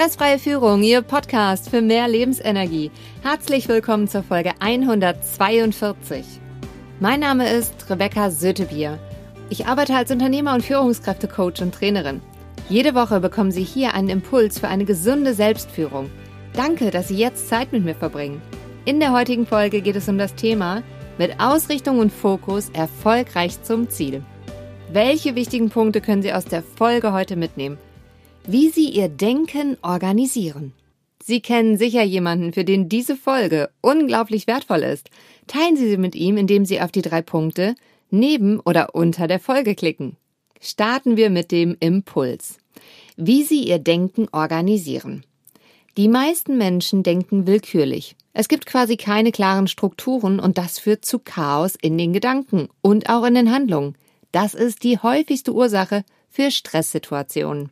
Stressfreie Führung, Ihr Podcast für mehr Lebensenergie. Herzlich willkommen zur Folge 142. Mein Name ist Rebecca Sötebier. Ich arbeite als Unternehmer und Führungskräftecoach und Trainerin. Jede Woche bekommen Sie hier einen Impuls für eine gesunde Selbstführung. Danke, dass Sie jetzt Zeit mit mir verbringen. In der heutigen Folge geht es um das Thema mit Ausrichtung und Fokus erfolgreich zum Ziel. Welche wichtigen Punkte können Sie aus der Folge heute mitnehmen? Wie Sie Ihr Denken organisieren. Sie kennen sicher jemanden, für den diese Folge unglaublich wertvoll ist. Teilen Sie sie mit ihm, indem Sie auf die drei Punkte neben oder unter der Folge klicken. Starten wir mit dem Impuls. Wie Sie Ihr Denken organisieren. Die meisten Menschen denken willkürlich. Es gibt quasi keine klaren Strukturen und das führt zu Chaos in den Gedanken und auch in den Handlungen. Das ist die häufigste Ursache für Stresssituationen.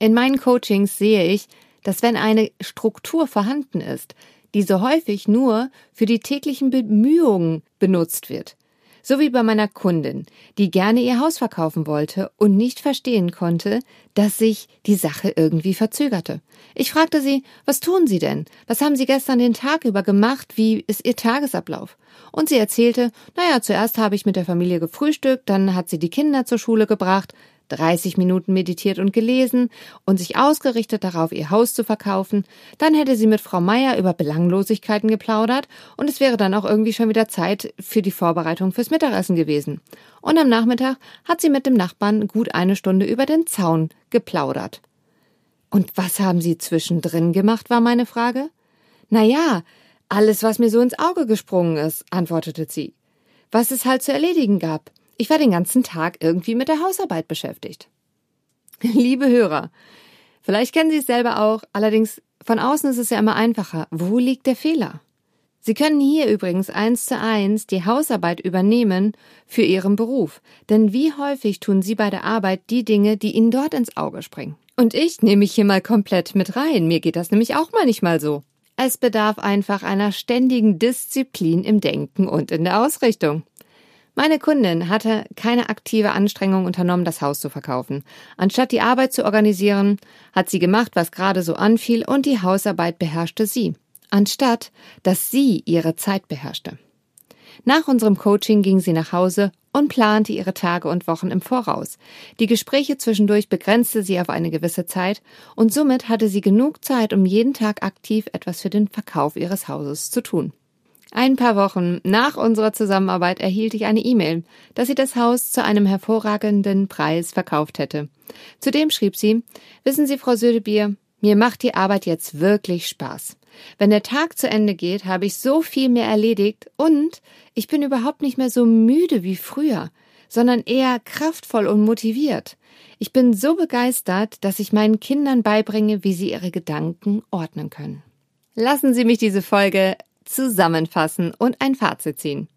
In meinen Coachings sehe ich, dass wenn eine Struktur vorhanden ist, diese häufig nur für die täglichen Bemühungen benutzt wird. So wie bei meiner Kundin, die gerne ihr Haus verkaufen wollte und nicht verstehen konnte, dass sich die Sache irgendwie verzögerte. Ich fragte sie, was tun Sie denn? Was haben Sie gestern den Tag über gemacht? Wie ist Ihr Tagesablauf? Und sie erzählte, naja, zuerst habe ich mit der Familie gefrühstückt, dann hat sie die Kinder zur Schule gebracht, 30 Minuten meditiert und gelesen und sich ausgerichtet darauf, ihr Haus zu verkaufen, dann hätte sie mit Frau Meier über Belanglosigkeiten geplaudert und es wäre dann auch irgendwie schon wieder Zeit für die Vorbereitung fürs Mittagessen gewesen. Und am Nachmittag hat sie mit dem Nachbarn gut eine Stunde über den Zaun geplaudert. Und was haben Sie zwischendrin gemacht, war meine Frage. Na ja, alles, was mir so ins Auge gesprungen ist, antwortete sie. Was es halt zu erledigen gab. Ich war den ganzen Tag irgendwie mit der Hausarbeit beschäftigt. Liebe Hörer, vielleicht kennen Sie es selber auch, allerdings von außen ist es ja immer einfacher. Wo liegt der Fehler? Sie können hier übrigens eins zu eins die Hausarbeit übernehmen für Ihren Beruf. Denn wie häufig tun Sie bei der Arbeit die Dinge, die Ihnen dort ins Auge springen? Und ich nehme mich hier mal komplett mit rein. Mir geht das nämlich auch manchmal so. Es bedarf einfach einer ständigen Disziplin im Denken und in der Ausrichtung. Meine Kundin hatte keine aktive Anstrengung unternommen, das Haus zu verkaufen. Anstatt die Arbeit zu organisieren, hat sie gemacht, was gerade so anfiel, und die Hausarbeit beherrschte sie, anstatt dass sie ihre Zeit beherrschte. Nach unserem Coaching ging sie nach Hause und plante ihre Tage und Wochen im Voraus. Die Gespräche zwischendurch begrenzte sie auf eine gewisse Zeit und somit hatte sie genug Zeit, um jeden Tag aktiv etwas für den Verkauf ihres Hauses zu tun. Ein paar Wochen nach unserer Zusammenarbeit erhielt ich eine E-Mail, dass sie das Haus zu einem hervorragenden Preis verkauft hätte. Zudem schrieb sie, wissen Sie, Frau Södebier, mir macht die Arbeit jetzt wirklich Spaß. Wenn der Tag zu Ende geht, habe ich so viel mehr erledigt und ich bin überhaupt nicht mehr so müde wie früher, sondern eher kraftvoll und motiviert. Ich bin so begeistert, dass ich meinen Kindern beibringe, wie sie ihre Gedanken ordnen können. Lassen Sie mich diese Folge zusammenfassen und ein Fazit ziehen.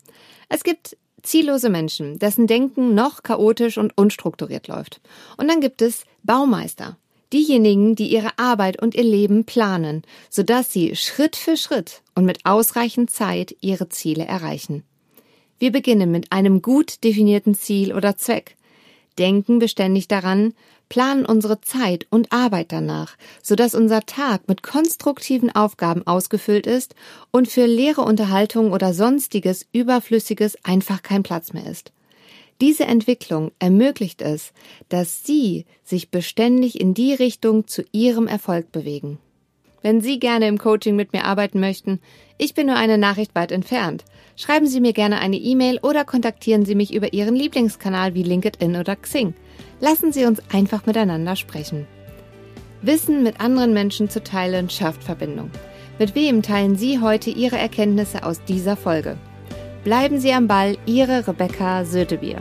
Es gibt ziellose Menschen, dessen Denken noch chaotisch und unstrukturiert läuft. Und dann gibt es Baumeister, diejenigen, die ihre Arbeit und ihr Leben planen, sodass sie Schritt für Schritt und mit ausreichend Zeit ihre Ziele erreichen. Wir beginnen mit einem gut definierten Ziel oder Zweck, denken beständig daran, planen unsere Zeit und Arbeit danach, sodass unser Tag mit konstruktiven Aufgaben ausgefüllt ist und für leere Unterhaltung oder sonstiges Überflüssiges einfach kein Platz mehr ist. Diese Entwicklung ermöglicht es, dass Sie sich beständig in die Richtung zu Ihrem Erfolg bewegen. Wenn Sie gerne im Coaching mit mir arbeiten möchten, ich bin nur eine Nachricht weit entfernt. Schreiben Sie mir gerne eine E-Mail oder kontaktieren Sie mich über Ihren Lieblingskanal wie LinkedIn oder Xing. Lassen Sie uns einfach miteinander sprechen. Wissen mit anderen Menschen zu teilen schafft Verbindung. Mit wem teilen Sie heute Ihre Erkenntnisse aus dieser Folge? Bleiben Sie am Ball, Ihre Rebecca Sötebier.